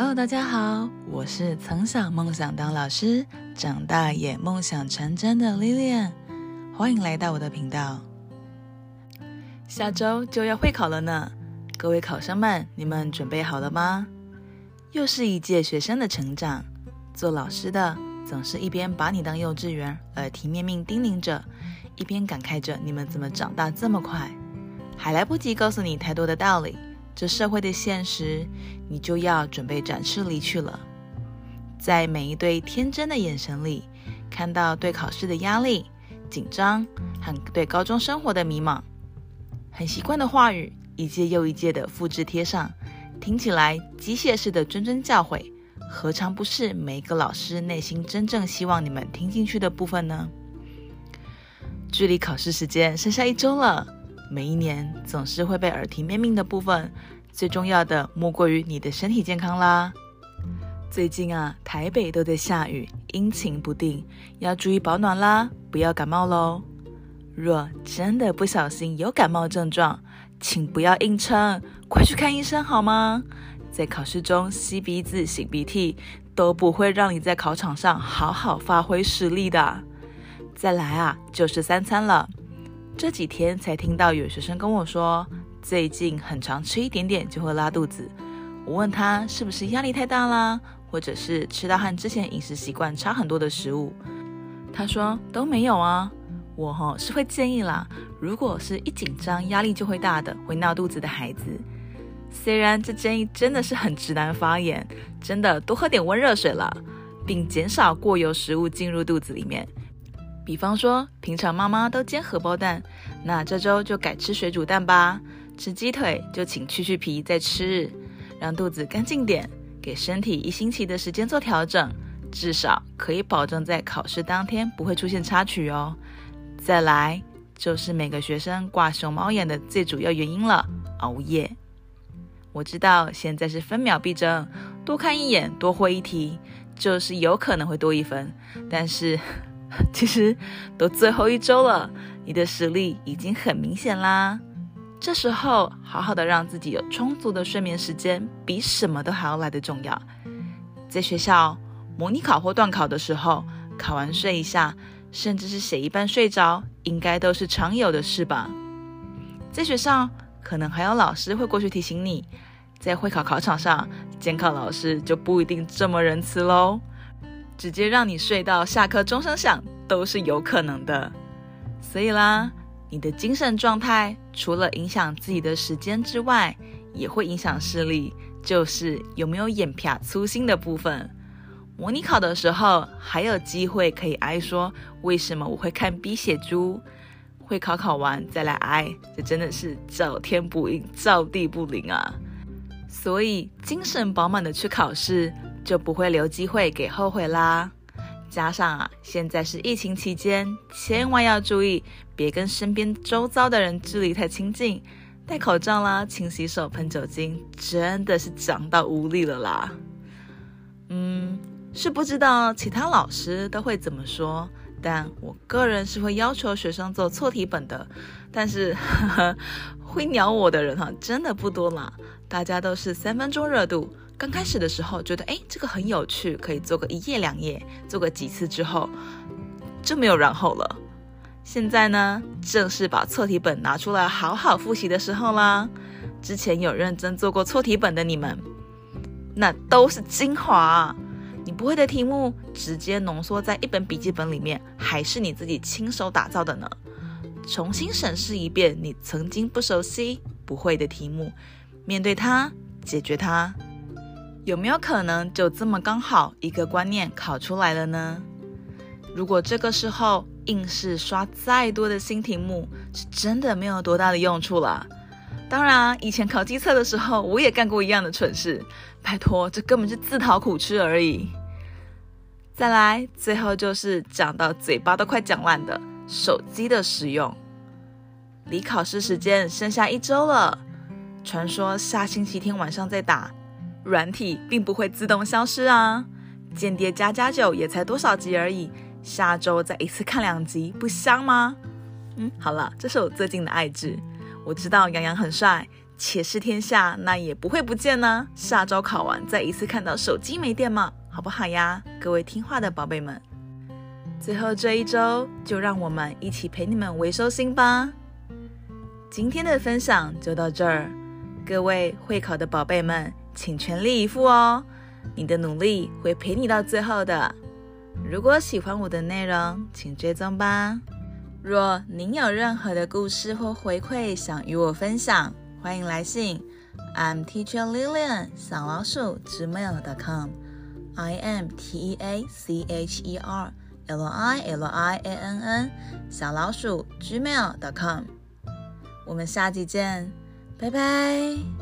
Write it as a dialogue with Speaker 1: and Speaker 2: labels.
Speaker 1: Hello，大家好，我是从小梦想当老师，长大也梦想成真的 Lilian，欢迎来到我的频道。下周就要会考了呢，各位考生们，你们准备好了吗？又是一届学生的成长，做老师的总是一边把你当幼稚园，耳提面命叮咛着，一边感慨着你们怎么长大这么快，还来不及告诉你太多的道理。这社会的现实，你就要准备展翅离去了。在每一对天真的眼神里，看到对考试的压力、紧张和对高中生活的迷茫。很习惯的话语，一届又一届的复制贴上，听起来机械式的谆谆教诲，何尝不是每一个老师内心真正希望你们听进去的部分呢？距离考试时间剩下一周了。每一年总是会被耳提面命的部分，最重要的莫过于你的身体健康啦。最近啊，台北都在下雨，阴晴不定，要注意保暖啦，不要感冒喽。若真的不小心有感冒症状，请不要硬撑，快去看医生好吗？在考试中吸鼻子、擤鼻涕都不会让你在考场上好好发挥实力的。再来啊，就是三餐了。这几天才听到有学生跟我说，最近很常吃一点点就会拉肚子。我问他是不是压力太大啦，或者是吃到和之前饮食习惯差很多的食物。他说都没有啊。我哈是会建议啦，如果是一紧张压力就会大的，会闹肚子的孩子，虽然这建议真的是很直男发言，真的多喝点温热水了，并减少过油食物进入肚子里面。比方说，平常妈妈都煎荷包蛋，那这周就改吃水煮蛋吧。吃鸡腿就请去去皮再吃，让肚子干净点，给身体一星期的时间做调整，至少可以保证在考试当天不会出现插曲哦。再来就是每个学生挂熊猫眼的最主要原因了——熬夜。我知道现在是分秒必争，多看一眼多会一题，就是有可能会多一分，但是。其实都最后一周了，你的实力已经很明显啦。这时候好好的让自己有充足的睡眠时间，比什么都还要来得重要。在学校模拟考或段考的时候，考完睡一下，甚至是写一半睡着，应该都是常有的事吧。在学校可能还有老师会过去提醒你，在会考考场上，监考老师就不一定这么仁慈喽。直接让你睡到下课钟声响都是有可能的，所以啦，你的精神状态除了影响自己的时间之外，也会影响视力，就是有没有眼皮粗心的部分。模拟考的时候还有机会可以哀说为什么我会看 B 血珠，会考考完再来哀，这真的是照天不应，照地不灵啊！所以精神饱满的去考试。就不会留机会给后悔啦。加上啊，现在是疫情期间，千万要注意，别跟身边周遭的人距离太亲近，戴口罩啦，勤洗手，喷酒精，真的是讲到无力了啦。嗯，是不知道其他老师都会怎么说，但我个人是会要求学生做错题本的。但是呵呵会鸟我的人哈，真的不多啦，大家都是三分钟热度。刚开始的时候觉得，哎，这个很有趣，可以做个一页两页，做个几次之后就没有然后了。现在呢，正是把错题本拿出来好好复习的时候啦。之前有认真做过错题本的你们，那都是精华。你不会的题目直接浓缩在一本笔记本里面，还是你自己亲手打造的呢？重新审视一遍你曾经不熟悉、不会的题目，面对它，解决它。有没有可能就这么刚好一个观念考出来了呢？如果这个时候硬是刷再多的新题目，是真的没有多大的用处了。当然，以前考机测的时候，我也干过一样的蠢事。拜托，这根本是自讨苦吃而已。再来，最后就是讲到嘴巴都快讲烂的手机的使用。离考试时间剩下一周了，传说下星期天晚上再打。软体并不会自动消失啊！间谍加加酒也才多少集而已，下周再一次看两集，不香吗？嗯，好了，这是我最近的爱剧。我知道杨洋很帅，且试天下，那也不会不见呢。下周考完再一次看到手机没电吗？好不好呀，各位听话的宝贝们？最后这一周，就让我们一起陪你们维收心吧。今天的分享就到这儿，各位会考的宝贝们，请全力以赴哦！你的努力会陪你到最后的。如果喜欢我的内容，请追踪吧。若您有任何的故事或回馈想与我分享，欢迎来信。I'm Teacher Lillian 小老鼠 gmail.com。I am T E A C H E R L I L I A N N 小老鼠 gmail.com。我们下集见，拜拜。